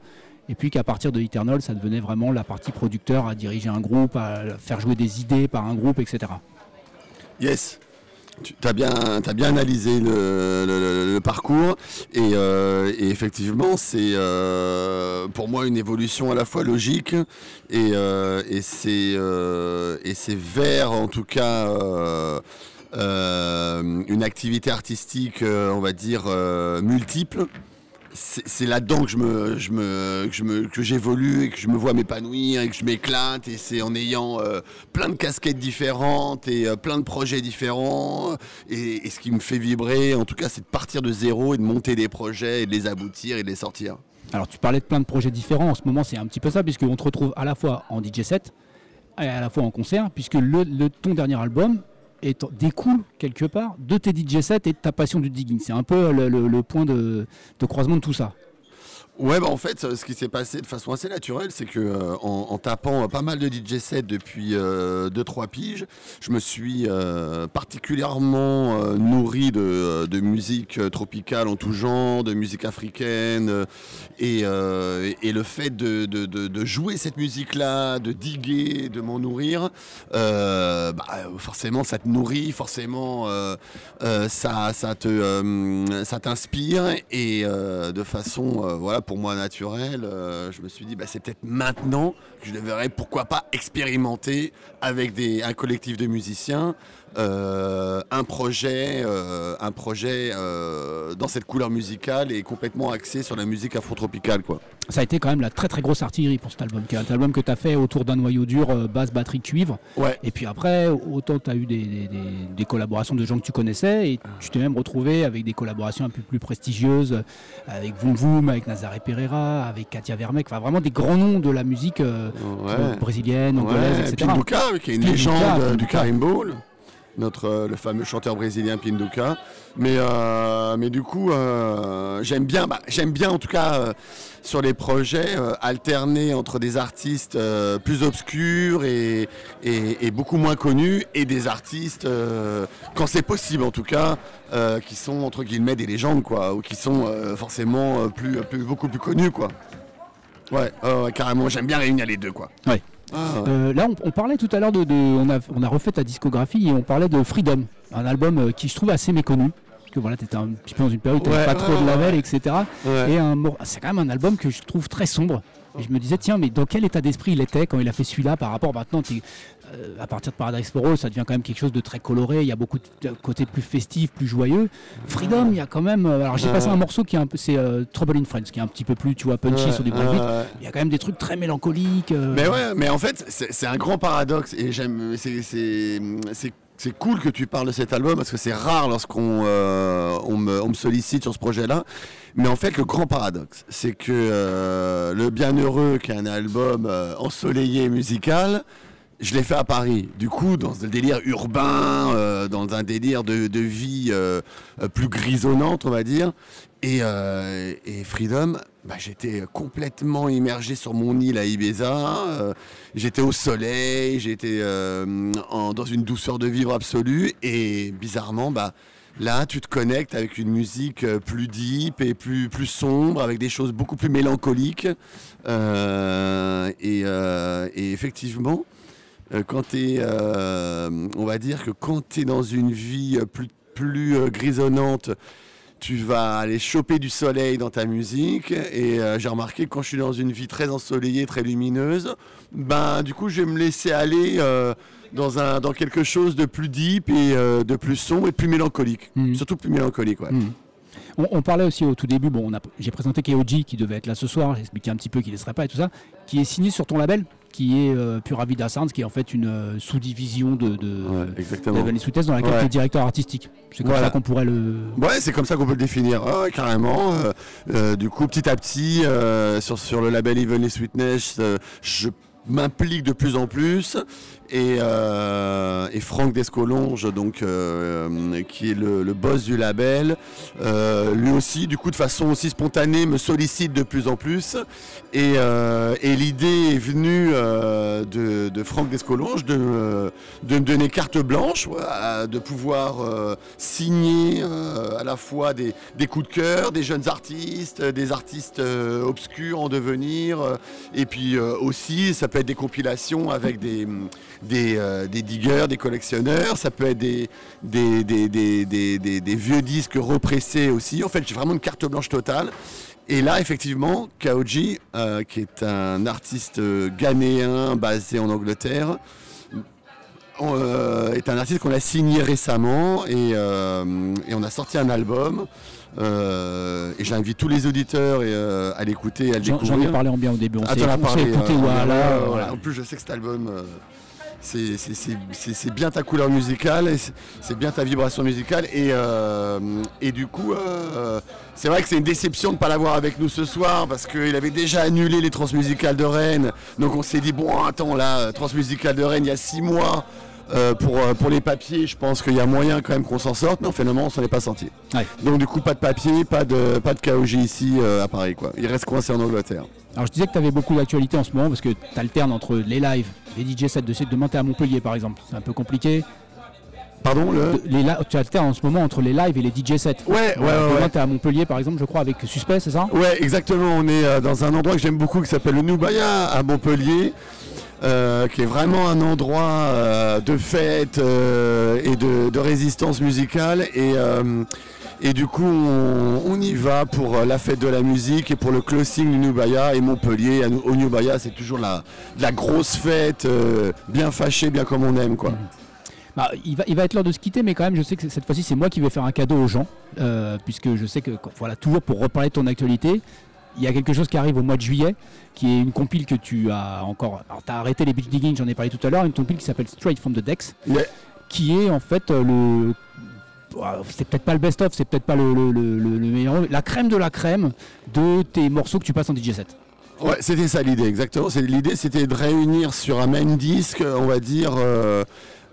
Et puis qu'à partir de Eternal, ça devenait vraiment la partie producteur à diriger un groupe, à faire jouer des idées par un groupe, etc. Yes. Tu as bien, bien analysé le, parcours et, euh, et effectivement c'est euh, pour moi une évolution à la fois logique et, euh, et c'est vers en tout cas une activité artistique on va dire multiple c'est là-dedans que je me, que j'évolue et que je me vois m'épanouir et que je m'éclate et c'est en ayant euh, plein de casquettes différentes et euh, plein de projets différents et, ce qui me fait vibrer en tout cas c'est de partir de zéro et de monter des projets et de les aboutir et de les sortir. Alors tu parlais de plein de projets différents, en ce moment c'est un petit peu ça, puisqu'on te retrouve à la fois en DJ set et à la fois en concert, puisque le- ton dernier album est, découle quelque part de tes DJ sets et de ta passion du digging. C'est un peu le, point de croisement de tout ça. Ouais, bah en fait, euh, ce qui s'est passé de façon assez naturelle, c'est que euh, en, tapant euh, pas mal de DJ sets depuis 2-3 piges, je me suis euh, particulièrement euh, nourri de, euh, de musique euh, tropicale en tout genre, de musique africaine, euh, et, euh, et le fait de, de- de- jouer cette musique-là, de diguer, de m'en nourrir, euh, bah, euh, forcément ça te nourrit, forcément euh, euh, ça, ça te, euh, ça t'inspire, et euh, de façon, euh, voilà, pour moi naturelle, euh, je me suis dit, bah, c'est peut-être maintenant que je devrais, pourquoi pas, expérimenter avec des, un collectif de musiciens. Euh, un projet, euh, un projet euh, dans cette couleur musicale et complètement axé sur la musique afro-tropicale. Quoi. Ça a été quand même la très très grosse artillerie pour cet album, un album que tu as fait autour d'un noyau dur, basse, batterie, cuivre. Ouais. Et puis après, autant tu as eu des, des- des- des collaborations de gens que tu connaissais, et tu t'es même retrouvé avec des collaborations un peu plus prestigieuses, avec Voum Voum, avec Nazaré Pereira, avec Katia Vermeek, enfin vraiment des grands noms de la musique euh, Ouais. brésilienne, angolaise, Ouais, etc. Qui est une légende euh, du Pinduka. Notre euh, le fameux chanteur brésilien Pinduka. Mais euh, mais du coup, euh, j'aime bien, bah, j'aime bien en tout cas sur les projets alterner entre des artistes plus obscurs et, beaucoup moins connus et des artistes quand c'est possible en tout cas qui sont entre guillemets des légendes quoi ou qui sont forcément plus, beaucoup plus connus quoi. Ouais, carrément, j'aime bien réunir les deux quoi. Ah, ouais. Euh, là, on, on parlait tout à l'heure de, de- on, a, on a refait ta discographie et on parlait de Freedom, un album euh, qui je trouve assez méconnu. Parce que voilà, t'étais un petit peu dans une période où t'avais Ouais, pas ouais, trop de label, etc. Et un, c'est quand même un album que je trouve très sombre. Et je me disais, tiens, mais dans quel état d'esprit il était quand il a fait celui-là par rapport maintenant euh, À partir de Paradise for All, ça devient quand même quelque chose de très coloré. Il y a beaucoup de côté plus festif, plus joyeux. Freedom, il y a quand même. euh, Alors j'ai passé un morceau qui est un peu, c'est euh, Trouble in Friends, qui est un petit peu plus, tu vois, punchy sur du breakbeat. Il y a quand même des trucs très mélancoliques. euh, Mais ouais, mais en fait, c'est c'est un grand paradoxe et j'aime. c'est- C'est cool que tu parles de cet album parce que c'est rare lorsqu'on euh, me, sollicite sur ce projet-là. Mais en fait, le grand paradoxe, c'est que euh, Le Bienheureux, qui est un album euh, ensoleillé musical, je l'ai fait à Paris. Du coup, dans le délire urbain, dans un délire de, vie plus grisonnante, on va dire. Et, euh, et Freedom, bah, j'étais complètement immergé sur mon île à Ibiza. euh, j'étais au soleil, j'étais euh, dans une douceur de vivre absolue. Et bizarrement, bah, là, tu te connectes avec une musique plus deep et plus, plus sombre, avec des choses beaucoup plus mélancoliques. Et, effectivement, quand es, on va dire que quand tu es dans une vie plus, plus grisonnante, tu vas aller choper du soleil dans ta musique. Et euh, j'ai remarqué que quand je suis dans une vie très ensoleillée, très lumineuse, ben du coup je vais me laisser aller euh, dans, un, dans quelque chose de plus deep et euh, de plus sombre et de plus mélancolique. Mhm. Surtout plus mélancolique, ouais. Mhm. On, on parlait aussi au tout début, bon, j'ai présenté KOG qui devait être là ce soir, j'ai expliqué un petit peu qu'il ne serait pas et tout ça, qui est signé sur ton label, qui est euh, Pura Vida Sounds, qui est en fait une euh, sous-division de, de, Sweetness dans laquelle Ouais. tu es directeur artistique. C'est comme Voilà. ça qu'on pourrait le. Ouais, c'est comme ça qu'on peut le définir, Ah ouais, carrément. Euh, euh, du coup, petit à petit, sur, sur le label Evenly Sweetness, je m'implique de plus en plus. Et, euh, et Franck Descolonge, donc, euh, qui est le, boss du label, euh, lui aussi, du coup, de façon aussi spontanée, me sollicite de plus en plus. Et, et l'idée est venue de, de Franck Descolonge de, de me donner carte blanche, de pouvoir signer à la fois des, des coups de cœur, des jeunes artistes, des artistes obscurs en devenir, et puis aussi ça peut être des compilations avec des, des, euh, des diggers, des collectionneurs, ça peut être des, des, des, vieux disques repressés aussi. En fait, j'ai vraiment une carte blanche totale. Et là, effectivement, Kaoji, euh, qui est un artiste euh, ghanéen basé en Angleterre, est un artiste qu'on a signé récemment et on a sorti un album. Euh, et j'invite tous les auditeurs et, euh, à l'écouter à le J'en j'en découvrir. ai parlé en bien au début. On Ah, s'est écouté euh, voilà, voilà. En plus, je sais que cet album, c'est- bien ta couleur musicale, c'est- c'est bien ta vibration musicale. Et, euh, et du coup, euh, c'est vrai que c'est une déception de ne pas l'avoir avec nous ce soir, parce qu'il avait déjà annulé les transmusicales de Rennes. Donc on s'est dit, bon, attends, là, transmusicales de Rennes, il y a six mois. Euh, pour, euh, pour les papiers, je pense qu'il y a moyen quand même qu'on s'en sorte, mais finalement on s'en est pas sorti. Ouais. Donc du coup pas de papier, pas de, pas de KOG ici euh, à Paris quoi. Il reste coincé en Angleterre. Alors je disais que tu avais beaucoup d'actualité en ce moment parce que tu alternes entre les lives, les DJ sets de de monter à Montpellier par exemple. C'est un peu compliqué. Pardon le... Les tu alternes en ce moment entre les lives et les DJ sets. Ouais, ouais, Voilà, ouais, ouais. t'es à Montpellier par exemple, je crois, avec Suspect, c'est ça? Ouais, exactement. On est euh, dans un endroit que j'aime beaucoup qui s'appelle le Nubaya à Montpellier, euh, qui est vraiment un endroit euh, de fête euh, et de, résistance musicale. Et, et du coup, on, y va pour la fête de la musique et pour le closing du Nubaya. Et Montpellier, au Nubaya, c'est toujours la, la grosse fête, bien fâchée, bien comme on aime, quoi. Bah, il, va, il va être l'heure de se quitter, mais quand même, je sais que cette fois-ci, c'est moi qui vais faire un cadeau aux gens, puisque je sais que, voilà, toujours pour reparler de ton actualité, il y a quelque chose qui arrive au mois de juillet, qui est une compile que tu as encore. Alors, tu as arrêté les beach digging, j'en ai parlé tout à l'heure, une compile qui s'appelle Straight from the Decks, Ouais. qui est en fait euh, le. Ouah, C'est peut-être pas le best-of, c'est peut-être pas le, le- le- le- le meilleur, la crème de la crème de tes morceaux que tu passes en DJ set. Ouais, c'était ça l'idée, exactement. L'idée, c'était de réunir sur un même disque, on va dire, euh,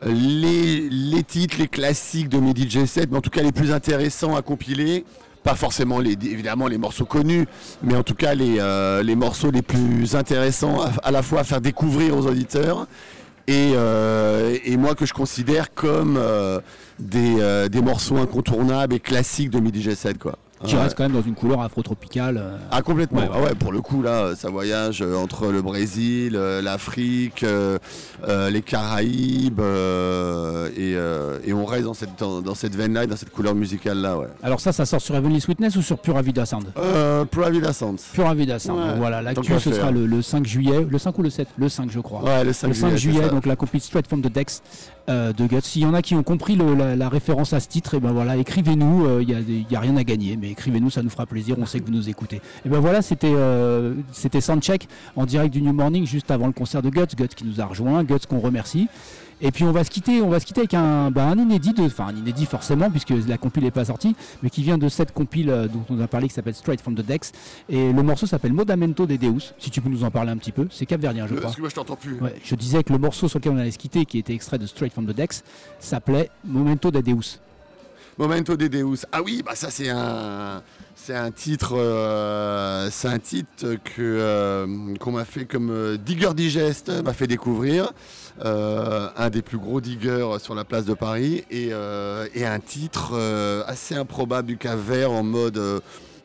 les, les titres, les classiques de mes DJ sets, mais en tout cas les plus intéressants à compiler. Pas forcément les, évidemment les morceaux connus, mais en tout cas les, euh, les morceaux les plus intéressants à, la fois à faire découvrir aux auditeurs et, euh, et moi que je considère comme euh, des, des morceaux incontournables et classiques de DJ sets quoi. Qui Ouais. reste quand même dans une couleur afro-tropicale. euh, Ah complètement. Ouais, Ah ouais, pour le coup là, ça voyage euh, entre le Brésil, euh, l'Afrique, euh, les Caraïbes et, et on reste dans cette dans, dans cette veine là, dans cette couleur musicale là, ouais. Alors ça, ça sort sur Heavenly Sweetness ou sur Pura Vida Sound? Pura Vida Sounds. Pura Vida Sound. Ouais, voilà, l'actu ce sera le, le 5 juillet, le 5 ou le 7 Le 5 je crois. Ouais, le 5 le 5 juillet, juillet, donc la compil Straight from the Dex euh, de Guts. S'il y en a qui ont compris le- la, référence à ce titre, et ben voilà, écrivez-nous, euh, il n'y a, rien à gagner, mais écrivez-nous, ça nous fera plaisir, on sait que vous nous écoutez. Et ben voilà, c'était euh, c'était Soundcheck en direct du New Morning juste avant le concert de Guts, Guts qui nous a rejoint, Guts qu'on remercie. Et puis on va se quitter, on va se quitter avec un, bah, un inédit, enfin un inédit forcément puisque la compile n'est pas sortie, mais qui vient de cette compile euh, dont on a parlé qui s'appelle Straight from the Dex. Et le morceau s'appelle Modamento de Deus. Si tu peux nous en parler un petit peu, c'est capverdien je Euh, crois. Excuse-moi, je t'entends plus. Ouais, je disais que le morceau sur lequel on allait se quitter, qui était extrait de Straight from the Dex, s'appelait Momento de Deus. Momento de Deus. Ah oui, bah ça c'est un c'est un titre euh, c'est un titre que euh, qu'on m'a fait comme euh, Digger Digest m'a fait découvrir. Euh, un des plus gros diggers sur la place de Paris et, euh, et un titre euh, assez improbable du Cap Vert en mode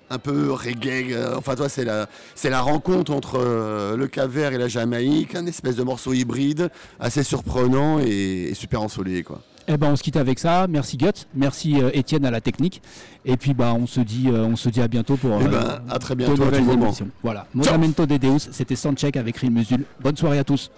un peu reggae. Enfin, toi, c'est la, c'est la rencontre entre euh, le Cap Vert et la Jamaïque, un espèce de morceau hybride assez surprenant et, et super ensoleillé, quoi. Eh ben on se quitte avec ça. Merci Guts, merci euh, Étienne à la technique. Et puis bah on se dit, euh, on se dit à bientôt pour Eh ben, à très de à tout. Voilà. Modamento de Deus, c'était Soundcheck avec Ril Musul. Bonne soirée à tous.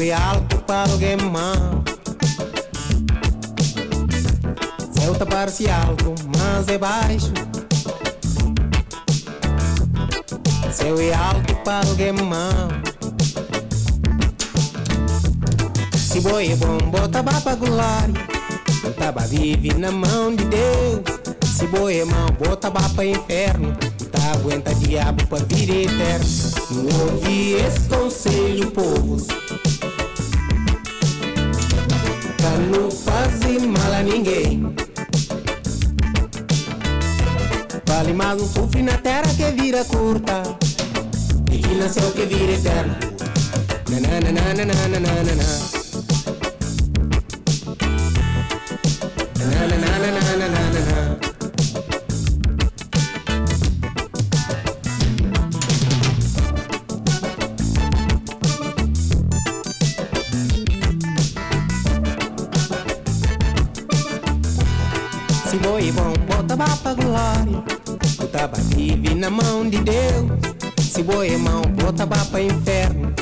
É alto para alguém mal. Céu tá parcial, mas é baixo. Céu é alto para alguém mal. Se boi é bom, bota bapa glória. Eu tava vive na mão de Deus. Se boi é mau, bota bapa inferno. Tá aguenta diabo pra vir eterno. Não ouvi esse conselho, povos não faz mal a ninguém. Vale mais um sofre na terra que vira curta e que nasceu que vira eterno. Na na na na na na na na. Na mão de Deus. Se boi é mau, bota bapa inferno.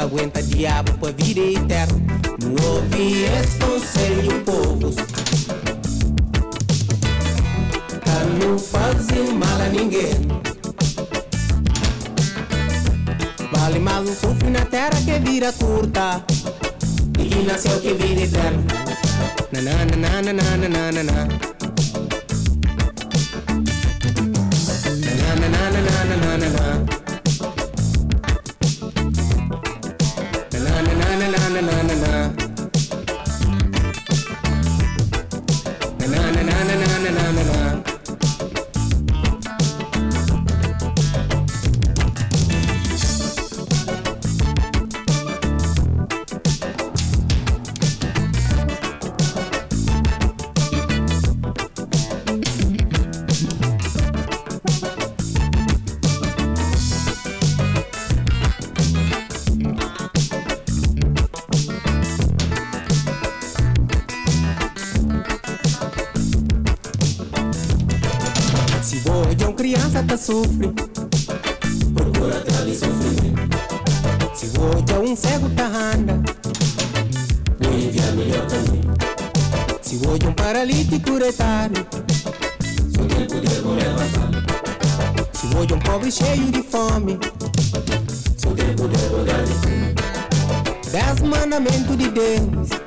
Aguenta diabo pra vida eterna. Não ouvi esse conselho, povos. Pra não fazer mal a ninguém. Vale mais um sofre na terra que vira curta. E que nasceu que vira eterno. Na na na na na na na na. Na sofre. Procura atrás sofrimento. Se hoje é um cego que randa, O envia é melhor também. Se hoje é um paralítico retalho, seu tempo de levantar. Se hoje é, é, é um pobre cheio de fome, seu tempo de bom levantar. Dez mandamentos de Deus.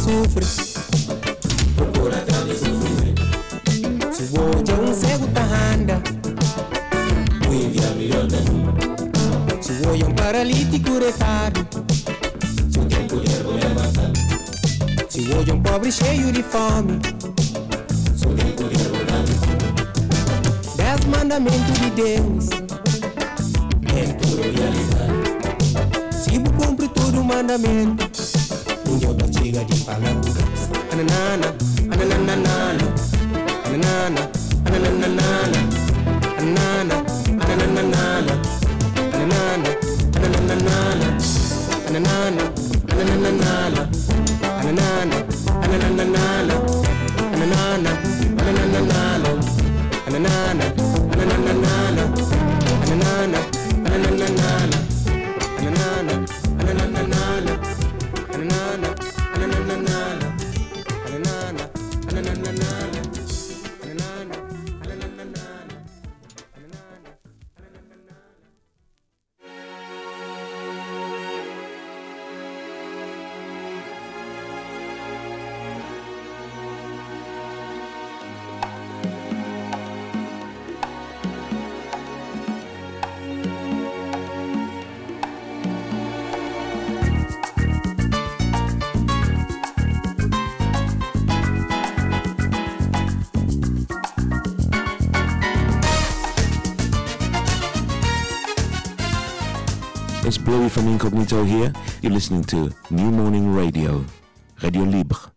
sofre. Procura grande sofrimento. Se hoje é um cego tá anda, o envia melhor da mim. Se hoje é um paralítico retado, se o tempo leva é matando. Se hoje é um pobre cheio de fome, se o tempo de fome. É Dez mandamentos de Deus é pura realidade. Se eu cumpre todo o mandamento. buga di pala ananana ananana ananana ananana ananana ananana ananana ananana ananana ananana ananana ananana Incognito here. You're listening to New Morning Radio, Radio Libre.